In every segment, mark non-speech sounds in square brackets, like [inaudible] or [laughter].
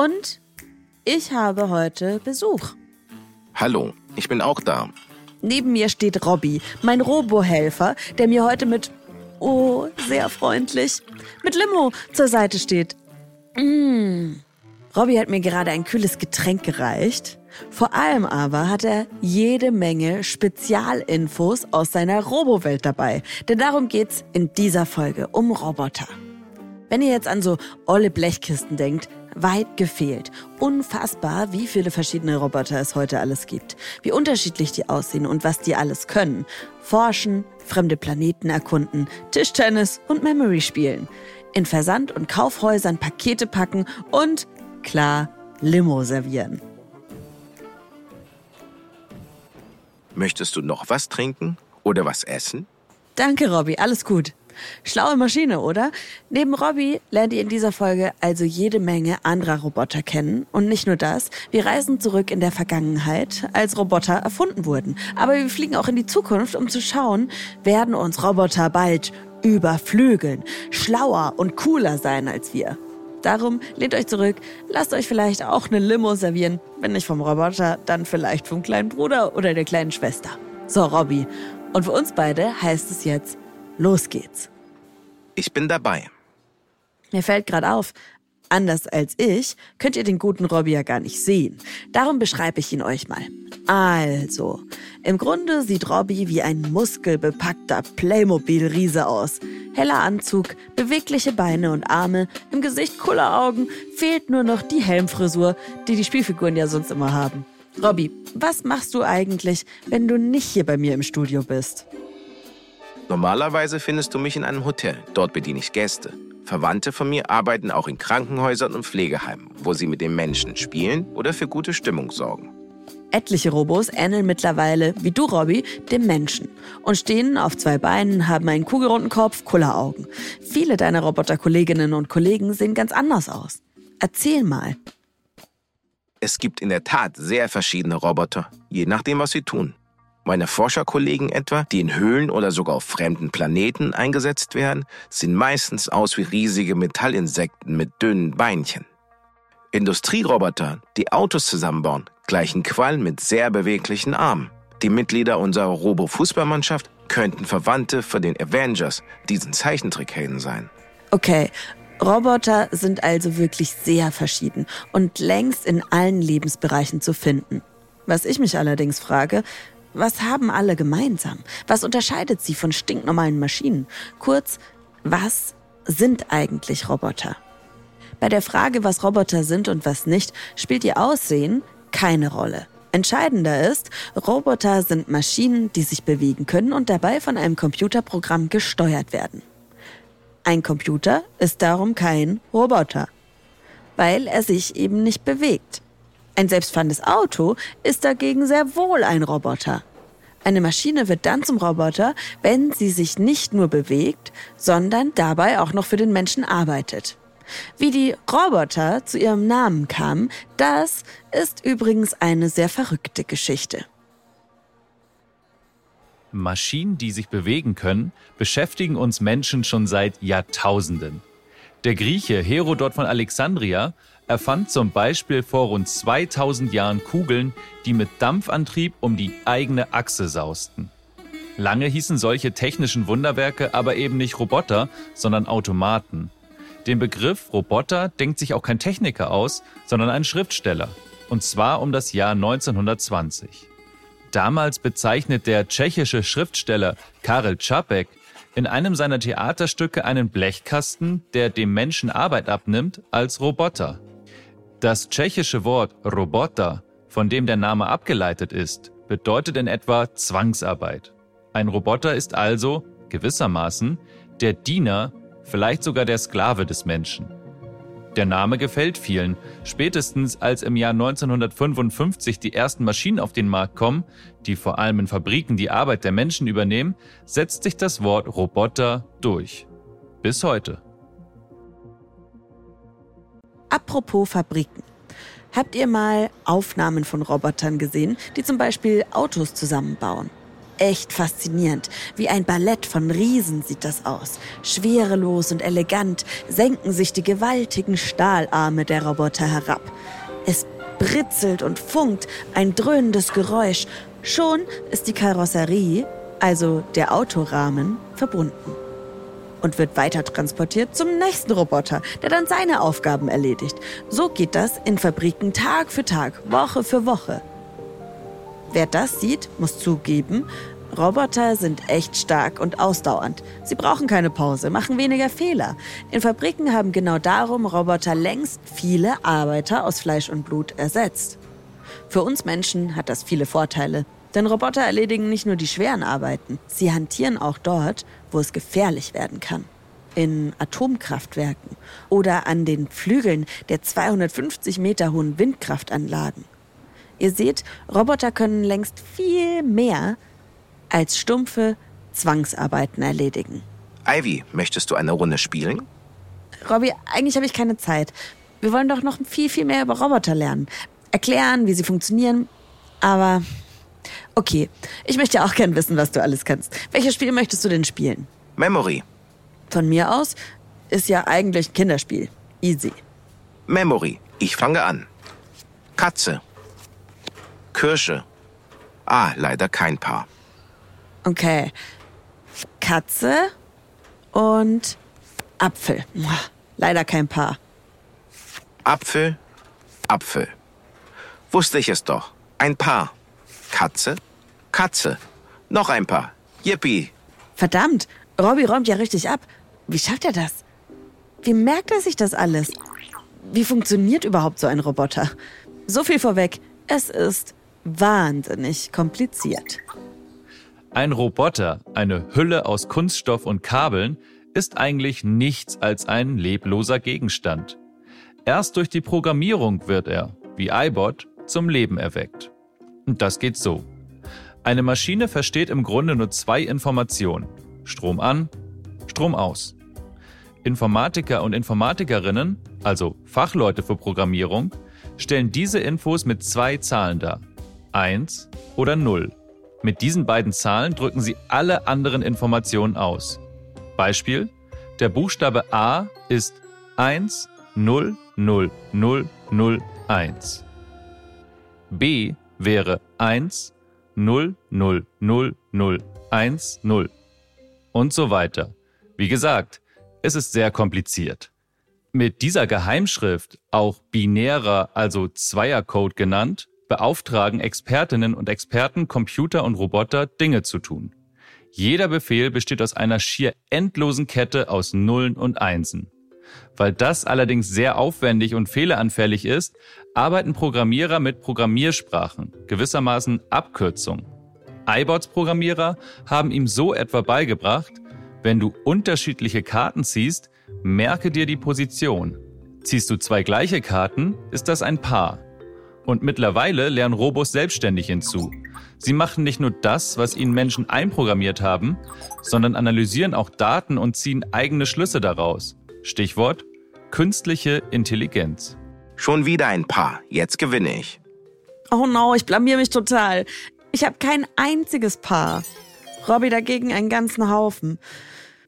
und ich habe heute Besuch. Hallo, ich bin auch da. Neben mir steht Robby, mein Robohelfer, der mir heute mit, oh, sehr freundlich, mit Limo zur Seite steht. Mmh. Robby hat mir gerade ein kühles Getränk gereicht. Vor allem aber hat er jede Menge Spezialinfos aus seiner Robowelt dabei. Denn darum geht's in dieser Folge um Roboter. Wenn ihr jetzt an so olle Blechkisten denkt, weit gefehlt. Unfassbar, wie viele verschiedene Roboter es heute alles gibt. Wie unterschiedlich die aussehen und was die alles können. Forschen, fremde Planeten erkunden, Tischtennis und Memory spielen. In Versand- und Kaufhäusern Pakete packen und, klar, Limo servieren. Möchtest du noch was trinken oder was essen? Danke, Robby, alles gut. Schlaue Maschine, oder? Neben Robby lernt ihr in dieser Folge also jede Menge anderer Roboter kennen. Und nicht nur das, wir reisen zurück in der Vergangenheit, als Roboter erfunden wurden. Aber wir fliegen auch in die Zukunft, um zu schauen, werden uns Roboter bald überflügeln, schlauer und cooler sein als wir. Darum lehnt euch zurück, lasst euch vielleicht auch eine Limo servieren. Wenn nicht vom Roboter, dann vielleicht vom kleinen Bruder oder der kleinen Schwester. So, Robby. Und für uns beide heißt es jetzt, los geht's. Ich bin dabei. Mir fällt gerade auf, anders als ich, könnt ihr den guten Robby ja gar nicht sehen. Darum beschreibe ich ihn euch mal. Also, im Grunde sieht Robby wie ein muskelbepackter Playmobil-Riese aus. Heller Anzug, bewegliche Beine und Arme, im Gesicht Kulleraugen, fehlt nur noch die Helmfrisur, die die Spielfiguren ja sonst immer haben. Robby, was machst du eigentlich, wenn du nicht hier bei mir im Studio bist? Normalerweise findest du mich in einem Hotel. Dort bediene ich Gäste. Verwandte von mir arbeiten auch in Krankenhäusern und Pflegeheimen, wo sie mit den Menschen spielen oder für gute Stimmung sorgen. Etliche Robos ähneln mittlerweile, wie du, Robby, dem Menschen und stehen auf zwei Beinen, haben einen kugelrunden Kopf, Kulleraugen. Viele deiner Roboterkolleginnen und Kollegen sehen ganz anders aus. Erzähl mal. Es gibt in der Tat sehr verschiedene Roboter, je nachdem, was sie tun. Meine Forscherkollegen etwa, die in Höhlen oder sogar auf fremden Planeten eingesetzt werden, sehen meistens aus wie riesige Metallinsekten mit dünnen Beinchen. Industrieroboter, die Autos zusammenbauen, gleichen Quallen mit sehr beweglichen Armen. Die Mitglieder unserer Robo-Fußballmannschaft könnten Verwandte von den Avengers, diesen Zeichentrickhelden sein. Okay, Roboter sind also wirklich sehr verschieden und längst in allen Lebensbereichen zu finden. Was ich mich allerdings frage, was haben alle gemeinsam? Was unterscheidet sie von stinknormalen Maschinen? Kurz, was sind eigentlich Roboter? Bei der Frage, was Roboter sind und was nicht, spielt ihr Aussehen keine Rolle. Entscheidender ist, Roboter sind Maschinen, die sich bewegen können und dabei von einem Computerprogramm gesteuert werden. Ein Computer ist darum kein Roboter, weil er sich eben nicht bewegt. Ein selbstfahrendes Auto ist dagegen sehr wohl ein Roboter. Eine Maschine wird dann zum Roboter, wenn sie sich nicht nur bewegt, sondern dabei auch noch für den Menschen arbeitet. Wie die Roboter zu ihrem Namen kamen, das ist übrigens eine sehr verrückte Geschichte. Maschinen, die sich bewegen können, beschäftigen uns Menschen schon seit Jahrtausenden. Der Grieche Herodot von Alexandria erfand zum Beispiel vor rund 2000 Jahren Kugeln, die mit Dampfantrieb um die eigene Achse sausten. Lange hießen solche technischen Wunderwerke aber eben nicht Roboter, sondern Automaten. Den Begriff Roboter denkt sich auch kein Techniker aus, sondern ein Schriftsteller. Und zwar um das Jahr 1920. Damals bezeichnet der tschechische Schriftsteller Karel Čapek in einem seiner Theaterstücke einen Blechkasten, der dem Menschen Arbeit abnimmt, als Roboter. Das tschechische Wort Roboter, von dem der Name abgeleitet ist, bedeutet in etwa Zwangsarbeit. Ein Roboter ist also, gewissermaßen, der Diener, vielleicht sogar der Sklave des Menschen. Der Name gefällt vielen. Spätestens als im Jahr 1955 die ersten Maschinen auf den Markt kommen, die vor allem in Fabriken die Arbeit der Menschen übernehmen, setzt sich das Wort Roboter durch. Bis heute. Apropos Fabriken. Habt ihr mal Aufnahmen von Robotern gesehen, die zum Beispiel Autos zusammenbauen? echt faszinierend. Wie ein Ballett von Riesen sieht das aus. Schwerelos und elegant senken sich die gewaltigen Stahlarme der Roboter herab. Es britzelt und funkt ein dröhnendes Geräusch. Schon ist die Karosserie, also der Autorahmen, verbunden und wird weiter transportiert zum nächsten Roboter, der dann seine Aufgaben erledigt. So geht das in Fabriken Tag für Tag, Woche für Woche. Wer das sieht, muss zugeben, Roboter sind echt stark und ausdauernd. Sie brauchen keine Pause, machen weniger Fehler. In Fabriken haben genau darum Roboter längst viele Arbeiter aus Fleisch und Blut ersetzt. Für uns Menschen hat das viele Vorteile. Denn Roboter erledigen nicht nur die schweren Arbeiten, sie hantieren auch dort, wo es gefährlich werden kann. In Atomkraftwerken oder an den Flügeln der 250 Meter hohen Windkraftanlagen. Ihr seht, Roboter können längst viel mehr als stumpfe Zwangsarbeiten erledigen. Ivy, möchtest du eine Runde spielen? Robby, eigentlich habe ich keine Zeit. Wir wollen doch noch viel, viel mehr über Roboter lernen. Erklären, wie sie funktionieren. Aber okay, ich möchte auch gern wissen, was du alles kannst. Welches Spiel möchtest du denn spielen? Memory. Von mir aus ist ja eigentlich ein Kinderspiel. Easy. Memory. Ich fange an. Katze. Kirsche. Ah, leider kein Paar. Okay. Katze und Apfel. Leider kein Paar. Apfel, Apfel. Wusste ich es doch. Ein Paar. Katze, Katze. Noch ein Paar. Yippie. Verdammt, Robby räumt ja richtig ab. Wie schafft er das? Wie merkt er sich das alles? Wie funktioniert überhaupt so ein Roboter? So viel vorweg, es ist wahnsinnig kompliziert. Ein Roboter, eine Hülle aus Kunststoff und Kabeln, ist eigentlich nichts als ein lebloser Gegenstand. Erst durch die Programmierung wird er, wie iBot, zum Leben erweckt. Und das geht so. Eine Maschine versteht im Grunde nur zwei Informationen. Strom an, Strom aus. Informatiker und Informatikerinnen, also Fachleute für Programmierung, stellen diese Infos mit zwei Zahlen dar. 1 oder 0. Mit diesen beiden Zahlen drücken Sie alle anderen Informationen aus. Beispiel: Der Buchstabe A ist 1 0 0 0 0 1. B wäre 1 0 0 0 0 1 0 und so weiter. Wie gesagt, es ist sehr kompliziert. Mit dieser Geheimschrift, auch binärer, also Zweiercode genannt, beauftragen Expertinnen und Experten Computer und Roboter Dinge zu tun. Jeder Befehl besteht aus einer schier endlosen Kette aus Nullen und Einsen. Weil das allerdings sehr aufwendig und fehleranfällig ist, arbeiten Programmierer mit Programmiersprachen, gewissermaßen Abkürzungen. iBots-Programmierer haben ihm so etwa beigebracht, wenn du unterschiedliche Karten ziehst, merke dir die Position. Ziehst du zwei gleiche Karten, ist das ein Paar. Und mittlerweile lernen Robos selbstständig hinzu. Sie machen nicht nur das, was ihnen Menschen einprogrammiert haben, sondern analysieren auch Daten und ziehen eigene Schlüsse daraus. Stichwort künstliche Intelligenz. Schon wieder ein Paar. Jetzt gewinne ich. Oh no, ich blamier mich total. Ich habe kein einziges Paar. Robby dagegen einen ganzen Haufen.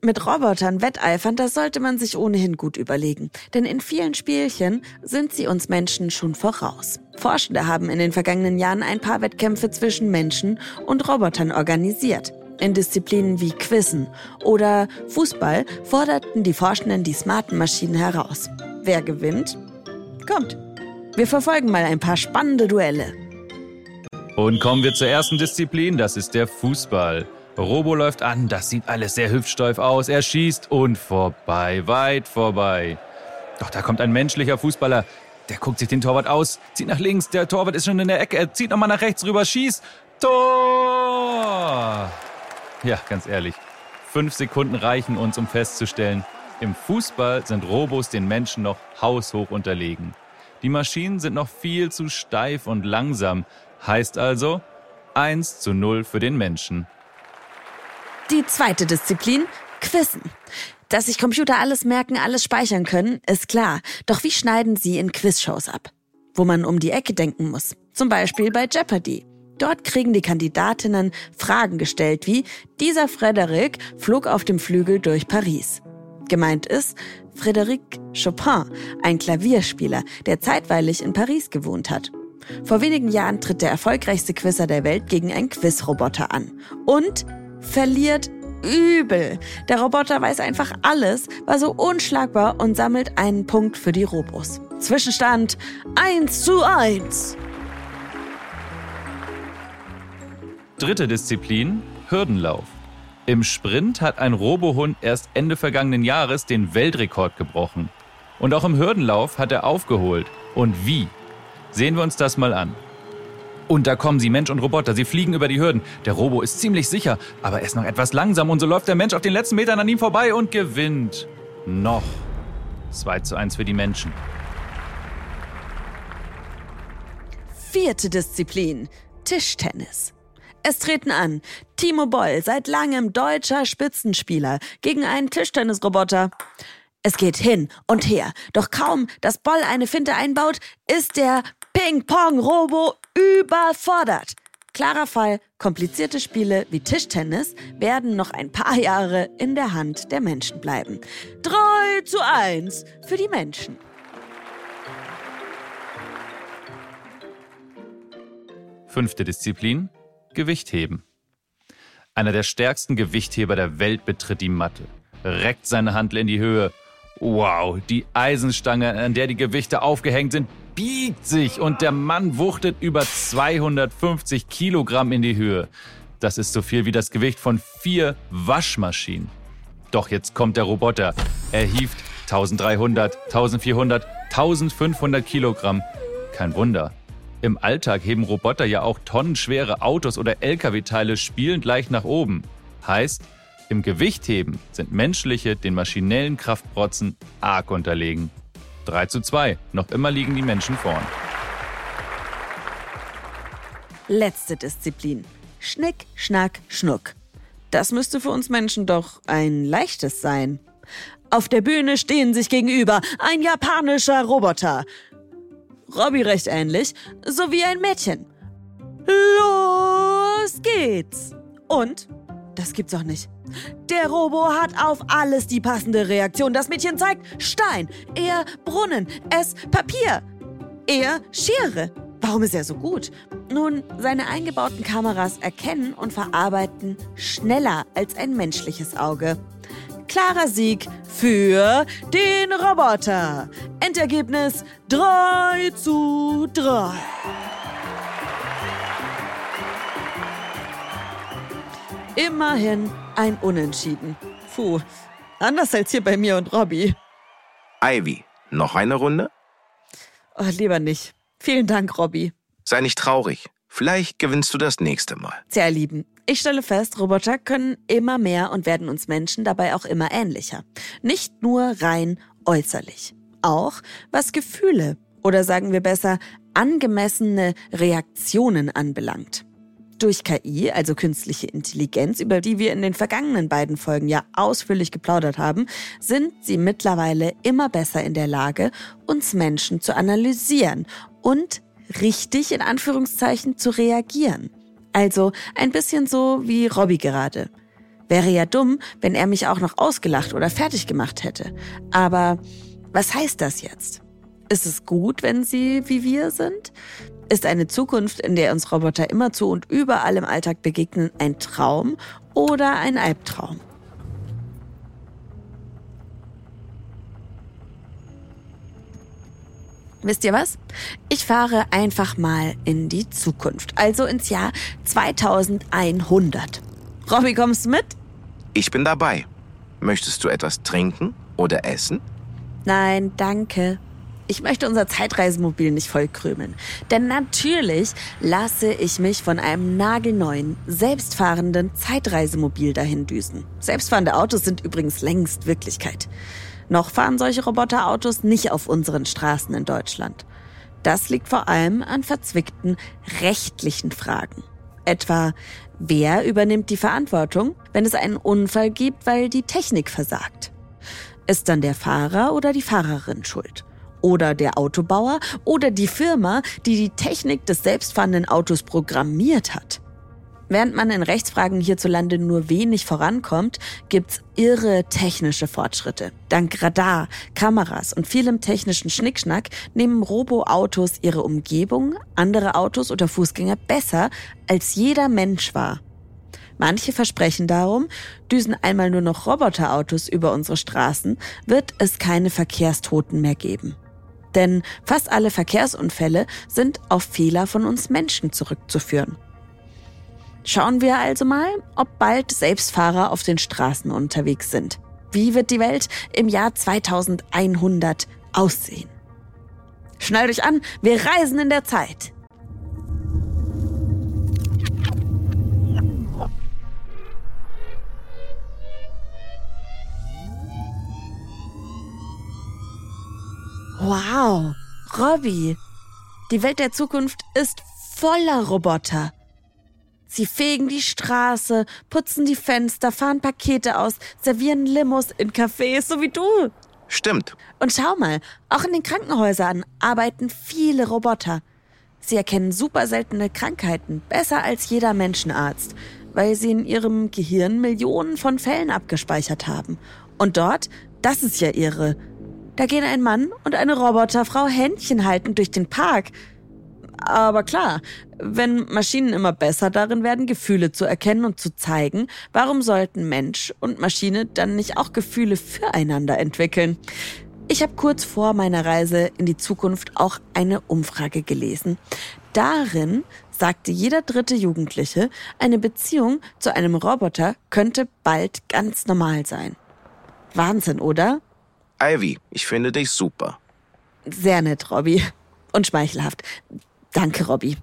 Mit Robotern wetteifern, das sollte man sich ohnehin gut überlegen. Denn in vielen Spielchen sind sie uns Menschen schon voraus. Forschende haben in den vergangenen Jahren ein paar Wettkämpfe zwischen Menschen und Robotern organisiert. In Disziplinen wie Quizzen oder Fußball forderten die Forschenden die smarten Maschinen heraus. Wer gewinnt? Kommt. Wir verfolgen mal ein paar spannende Duelle. Und kommen wir zur ersten Disziplin, das ist der Fußball. Robo läuft an, das sieht alles sehr hüftsteif aus. Er schießt und vorbei, weit vorbei. Doch da kommt ein menschlicher Fußballer. Der guckt sich den Torwart aus, zieht nach links, der Torwart ist schon in der Ecke, er zieht nochmal nach rechts rüber, schießt. Tor! Ja, ganz ehrlich. Fünf Sekunden reichen uns, um festzustellen, Im Fußball sind Robos den Menschen noch haushoch unterlegen. Die Maschinen sind noch viel zu steif und langsam. Heißt also 1 zu 0 für den Menschen. Die zweite Disziplin, Quizzen. Dass sich Computer alles merken, alles speichern können, ist klar. Doch wie schneiden sie in Quizshows ab? Wo man um die Ecke denken muss. Zum Beispiel bei Jeopardy. Dort kriegen die Kandidatinnen Fragen gestellt wie, dieser Frédéric flog auf dem Flügel durch Paris. Gemeint ist Frédéric Chopin, ein Klavierspieler, der zeitweilig in Paris gewohnt hat. Vor wenigen Jahren tritt der erfolgreichste Quizzer der Welt gegen einen Quizroboter an und verliert übel. Der Roboter weiß einfach alles, war so unschlagbar und sammelt einen Punkt für die Robos. Zwischenstand 1 zu 1. Dritte Disziplin, Hürdenlauf. Im Sprint hat ein Robohund erst Ende vergangenen Jahres den Weltrekord gebrochen. Und auch im Hürdenlauf hat er aufgeholt. Und wie? Sehen wir uns das mal an. Und da kommen sie, Mensch und Roboter. Sie fliegen über die Hürden. Der Robo ist ziemlich sicher, aber er ist noch etwas langsam und so läuft der Mensch auf den letzten Metern an ihm vorbei und gewinnt. Noch. 2 zu 1 für die Menschen. Vierte Disziplin. Tischtennis. Es treten an Timo Boll, seit langem deutscher Spitzenspieler, gegen einen Tischtennisroboter. Es geht hin und her, doch kaum, dass Boll eine Finte einbaut, ist der Ping-Pong-Robo überfordert. Klarer Fall, komplizierte Spiele wie Tischtennis werden noch ein paar Jahre in der Hand der Menschen bleiben. 3 zu 1 für die Menschen. Fünfte Disziplin, Gewichtheben. Einer der stärksten Gewichtheber der Welt betritt die Matte, reckt seine Handel in die Höhe. Wow, die Eisenstange, an der die Gewichte aufgehängt sind, biegt sich und der Mann wuchtet über 250 Kilogramm in die Höhe. Das ist so viel wie das Gewicht von vier Waschmaschinen. Doch jetzt kommt der Roboter. Er hieft 1300, 1400, 1500 Kilogramm. Kein Wunder, im Alltag heben Roboter ja auch tonnenschwere Autos oder Lkw-Teile spielend leicht nach oben. Heißt, im Gewichtheben sind menschliche den maschinellen Kraftprotzen arg unterlegen. 3 zu 2, noch immer liegen die Menschen vorn. Letzte Disziplin. Schnick, Schnack, Schnuck. Das müsste für uns Menschen doch ein leichtes sein. Auf der Bühne stehen sich gegenüber ein japanischer Roboter. Robby recht ähnlich, sowie ein Mädchen. Los geht's! Und? Das gibt's auch nicht. Der Robo hat auf alles die passende Reaktion. Das Mädchen zeigt Stein, er Brunnen, es Papier, er Schere. Warum ist er so gut? Nun, seine eingebauten Kameras erkennen und verarbeiten schneller als ein menschliches Auge. Klarer Sieg für den Roboter. Endergebnis 3 zu 3. Immerhin ein Unentschieden. Puh, anders als hier bei mir und Robby. Ivy, noch eine Runde? Oh, lieber nicht. Vielen Dank, Robby. Sei nicht traurig. Vielleicht gewinnst du das nächste Mal. Sehr lieben. Ich stelle fest, Roboter können immer mehr und werden uns Menschen dabei auch immer ähnlicher. Nicht nur rein äußerlich. Auch was Gefühle oder sagen wir besser angemessene Reaktionen anbelangt. Durch KI, also künstliche Intelligenz, über die wir in den vergangenen beiden Folgen ja ausführlich geplaudert haben, sind sie mittlerweile immer besser in der Lage, uns Menschen zu analysieren und richtig in Anführungszeichen zu reagieren. Also ein bisschen so wie Robby gerade. Wäre ja dumm, wenn er mich auch noch ausgelacht oder fertig gemacht hätte. Aber was heißt das jetzt? Ist es gut, wenn sie wie wir sind? Ist eine Zukunft, in der uns Roboter immerzu und überall im Alltag begegnen, ein Traum oder ein Albtraum? Wisst ihr was? Ich fahre einfach mal in die Zukunft, also ins Jahr 2100. Robby, kommst du mit? Ich bin dabei. Möchtest du etwas trinken oder essen? Nein, danke. Ich möchte unser Zeitreisemobil nicht vollkrümeln. Denn natürlich lasse ich mich von einem nagelneuen, selbstfahrenden Zeitreisemobil dahin düsen. Selbstfahrende Autos sind übrigens längst Wirklichkeit. Noch fahren solche Roboterautos nicht auf unseren Straßen in Deutschland. Das liegt vor allem an verzwickten rechtlichen Fragen. Etwa, wer übernimmt die Verantwortung, wenn es einen Unfall gibt, weil die Technik versagt? Ist dann der Fahrer oder die Fahrerin schuld? Oder der Autobauer oder die Firma, die die Technik des selbstfahrenden Autos programmiert hat? Während man in Rechtsfragen hierzulande nur wenig vorankommt, gibt's irre technische Fortschritte. Dank Radar, Kameras und vielem technischen Schnickschnack nehmen Robo-Autos ihre Umgebung, andere Autos oder Fußgänger besser als jeder Mensch wahr. Manche versprechen darum, düsen einmal nur noch Roboterautos über unsere Straßen, wird es keine Verkehrstoten mehr geben. Denn fast alle Verkehrsunfälle sind auf Fehler von uns Menschen zurückzuführen. Schauen wir also mal, ob bald Selbstfahrer auf den Straßen unterwegs sind. Wie wird die Welt im Jahr 2100 aussehen? Schnallt euch an, wir reisen in der Zeit. Wow, Robby. Die Welt der Zukunft ist voller Roboter. Sie fegen die Straße, putzen die Fenster, fahren Pakete aus, servieren Limos in Cafés, so wie du. Stimmt. Und schau mal, auch in den Krankenhäusern arbeiten viele Roboter. Sie erkennen super seltene Krankheiten, besser als jeder Menschenarzt, weil sie in ihrem Gehirn Millionen von Fällen abgespeichert haben. Und dort, das ist ja irre, da gehen ein Mann und eine Roboterfrau Händchen haltend durch den Park. Aber klar, wenn Maschinen immer besser darin werden, Gefühle zu erkennen und zu zeigen, warum sollten Mensch und Maschine dann nicht auch Gefühle füreinander entwickeln? Ich habe kurz vor meiner Reise in die Zukunft auch eine Umfrage gelesen. Darin sagte jeder dritte Jugendliche, eine Beziehung zu einem Roboter könnte bald ganz normal sein. Wahnsinn, oder? Ivy, ich finde dich super. Sehr nett, Robby. Und schmeichelhaft. Danke, Robby.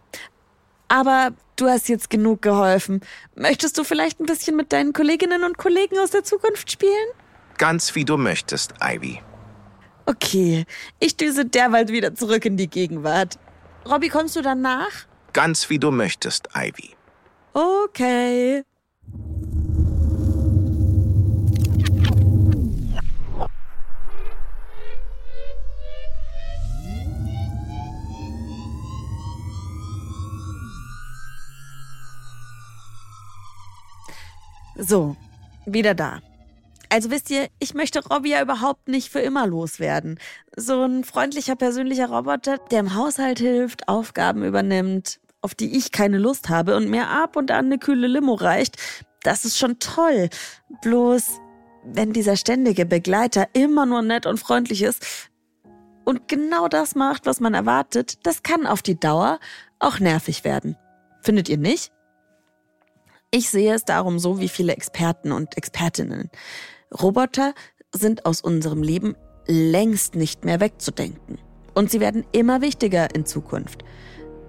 Aber du hast jetzt genug geholfen. Möchtest du vielleicht ein bisschen mit deinen Kolleginnen und Kollegen aus der Zukunft spielen? Ganz wie du möchtest, Ivy. Okay, ich düse derweil wieder zurück in die Gegenwart. Robby, kommst du dann nach? Ganz wie du möchtest, Ivy. Okay. So, wieder da. Also wisst ihr, ich möchte Robby ja überhaupt nicht für immer loswerden. So ein freundlicher, persönlicher Roboter, der im Haushalt hilft, Aufgaben übernimmt, auf die ich keine Lust habe und mir ab und an eine kühle Limo reicht, das ist schon toll. Bloß, wenn dieser ständige Begleiter immer nur nett und freundlich ist und genau das macht, was man erwartet, das kann auf die Dauer auch nervig werden. Findet ihr nicht? Ich sehe es darum so wie viele Experten und Expertinnen. Roboter sind aus unserem Leben längst nicht mehr wegzudenken. Und sie werden immer wichtiger in Zukunft.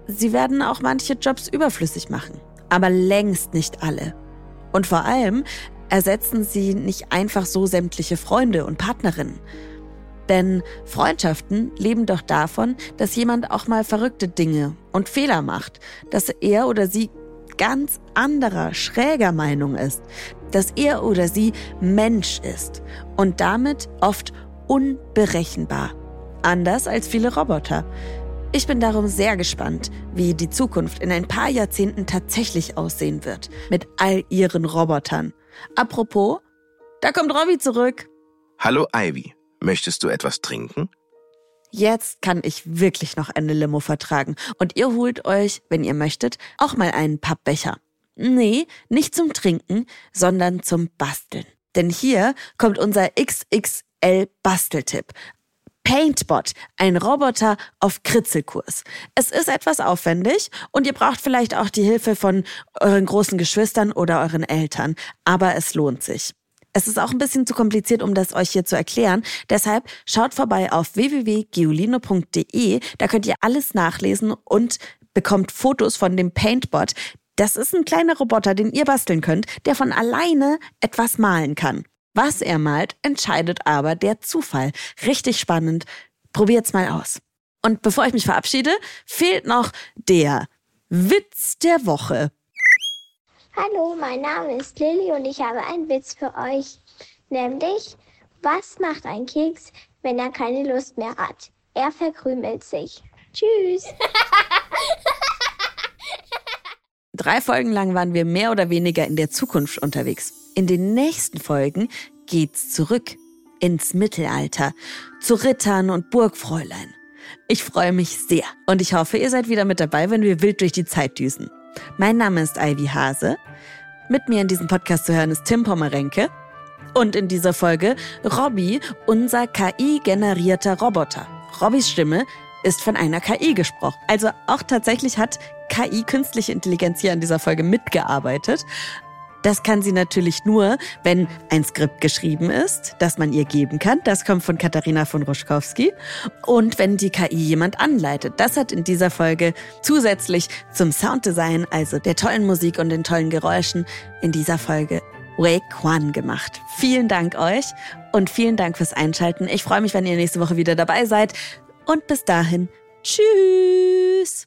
Sie werden auch manche Jobs überflüssig machen, aber längst nicht alle. Und vor allem ersetzen sie nicht einfach so sämtliche Freunde und Partnerinnen. Denn Freundschaften leben doch davon, dass jemand auch mal verrückte Dinge und Fehler macht, dass er oder sie ganz anderer, schräger Meinung ist, dass er oder sie Mensch ist und damit oft unberechenbar. Anders als viele Roboter. Ich bin darum sehr gespannt, wie die Zukunft in ein paar Jahrzehnten tatsächlich aussehen wird, mit all ihren Robotern. Apropos, da kommt Robby zurück. Hallo Ivy, möchtest du etwas trinken? Jetzt kann ich wirklich noch eine Limo vertragen. Und ihr holt euch, wenn ihr möchtet, auch mal einen Pappbecher. Nee, nicht zum Trinken, sondern zum Basteln. Denn hier kommt unser XXL Basteltipp. Paintbot, ein Roboter auf Kritzelkurs. Es ist etwas aufwendig und ihr braucht vielleicht auch die Hilfe von euren großen Geschwistern oder euren Eltern, aber es lohnt sich. Es ist auch ein bisschen zu kompliziert, um das euch hier zu erklären. Deshalb schaut vorbei auf www.geolino.de. Da könnt ihr alles nachlesen und bekommt Fotos von dem Paintbot. Das ist ein kleiner Roboter, den ihr basteln könnt, der von alleine etwas malen kann. Was er malt, entscheidet aber der Zufall. Richtig spannend. Probiert's mal aus. Und bevor ich mich verabschiede, fehlt noch der Witz der Woche. Hallo, mein Name ist Lilly und ich habe einen Witz für euch. Nämlich, was macht ein Keks, wenn er keine Lust mehr hat? Er verkrümelt sich. Tschüss. [laughs] Drei Folgen lang waren wir mehr oder weniger in der Zukunft unterwegs. In den nächsten Folgen geht's zurück ins Mittelalter, zu Rittern und Burgfräulein. Ich freue mich sehr und ich hoffe, ihr seid wieder mit dabei, wenn wir wild durch die Zeit düsen. Mein Name ist Ivy Hase. Mit mir in diesem Podcast zu hören ist Tim Pommerenke. Und in dieser Folge Robby, unser KI-generierter Roboter. Robbys Stimme ist von einer KI gesprochen. Also auch tatsächlich hat KI, künstliche Intelligenz, hier an dieser Folge mitgearbeitet. Das kann sie natürlich nur, wenn ein Skript geschrieben ist, das man ihr geben kann. Das kommt von Katharina von Ruschkowski. Und wenn die KI jemand anleitet. Das hat in dieser Folge zusätzlich zum Sounddesign, also der tollen Musik und den tollen Geräuschen, in dieser Folge Wei Quan gemacht. Vielen Dank euch und vielen Dank fürs Einschalten. Ich freue mich, wenn ihr nächste Woche wieder dabei seid. Und bis dahin, tschüss!